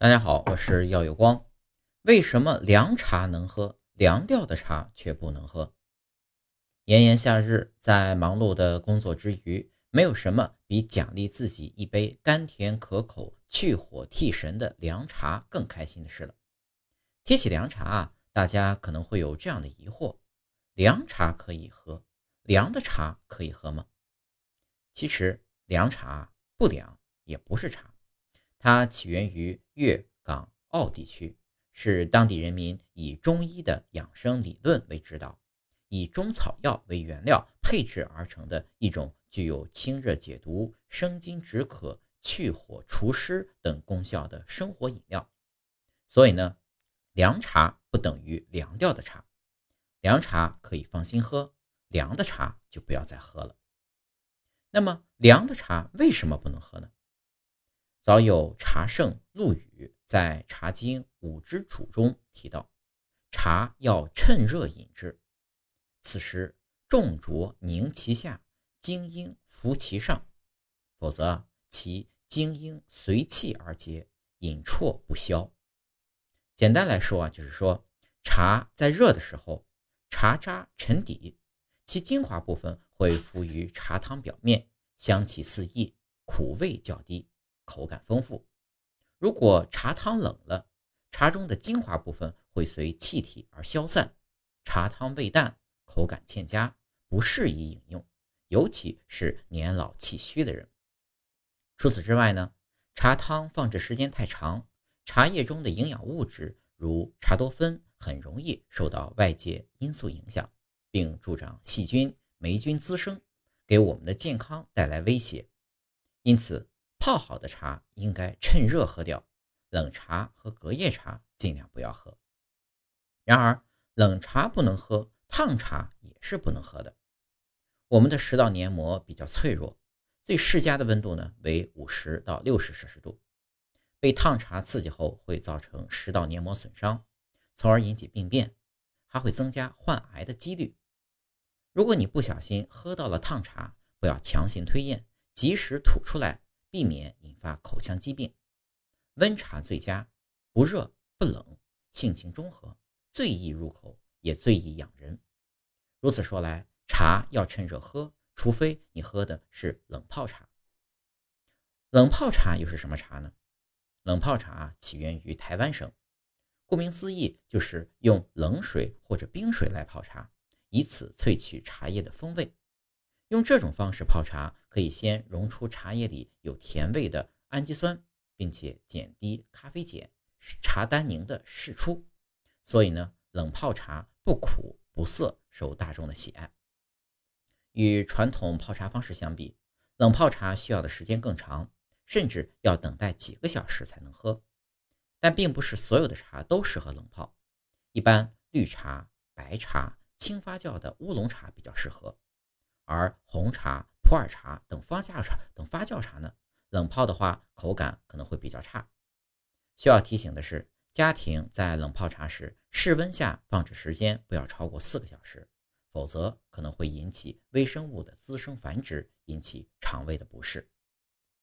大家好，我是耀有光。为什么凉茶能喝，凉掉的茶却不能喝？炎炎夏日，在忙碌的工作之余，没有什么比奖励自己一杯甘甜可口、去火替神的凉茶更开心的事了。提起凉茶啊，大家可能会有这样的疑惑：凉茶可以喝，凉的茶可以喝吗？其实，凉茶不凉，也不是茶。它起源于粤港澳地区，是当地人民以中医的养生理论为指导，以中草药为原料配制而成的一种具有清热解毒、生津止渴、去火除湿等功效的生活饮料。所以呢，凉茶不等于凉掉的茶，凉茶可以放心喝，凉的茶就不要再喝了。那么，凉的茶为什么不能喝呢？早有茶圣陆羽在《茶经五之主》中提到，茶要趁热饮之，此时重浊凝其下，精英浮其上，否则其精英随气而结，饮啜不消。简单来说啊，就是说茶在热的时候，茶渣沉底，其精华部分会浮于茶汤表面，香气四溢，苦味较低。口感丰富。如果茶汤冷了，茶中的精华部分会随气体而消散，茶汤味淡，口感欠佳，不适宜饮用，尤其是年老气虚的人。除此之外呢，茶汤放置时间太长，茶叶中的营养物质如茶多酚很容易受到外界因素影响，并助长细菌、霉菌滋生，给我们的健康带来威胁。因此。泡好的茶应该趁热喝掉，冷茶和隔夜茶尽量不要喝。然而，冷茶不能喝，烫茶也是不能喝的。我们的食道黏膜比较脆弱，最适佳的温度呢为五十到六十摄氏度。被烫茶刺激后会造成食道黏膜损伤，从而引起病变，还会增加患癌的几率。如果你不小心喝到了烫茶，不要强行吞咽，及时吐出来。避免引发口腔疾病，温茶最佳，不热不冷，性情中和，最易入口，也最易养人。如此说来，茶要趁热喝，除非你喝的是冷泡茶。冷泡茶又是什么茶呢？冷泡茶起源于台湾省，顾名思义，就是用冷水或者冰水来泡茶，以此萃取茶叶的风味。用这种方式泡茶，可以先溶出茶叶里有甜味的氨基酸，并且减低咖啡碱、茶单宁的释出，所以呢，冷泡茶不苦不涩，受大众的喜爱。与传统泡茶方式相比，冷泡茶需要的时间更长，甚至要等待几个小时才能喝。但并不是所有的茶都适合冷泡，一般绿茶、白茶、轻发酵的乌龙茶比较适合。而红茶、普洱茶等发酵茶等发酵茶呢，冷泡的话口感可能会比较差。需要提醒的是，家庭在冷泡茶时，室温下放置时间不要超过四个小时，否则可能会引起微生物的滋生繁殖，引起肠胃的不适。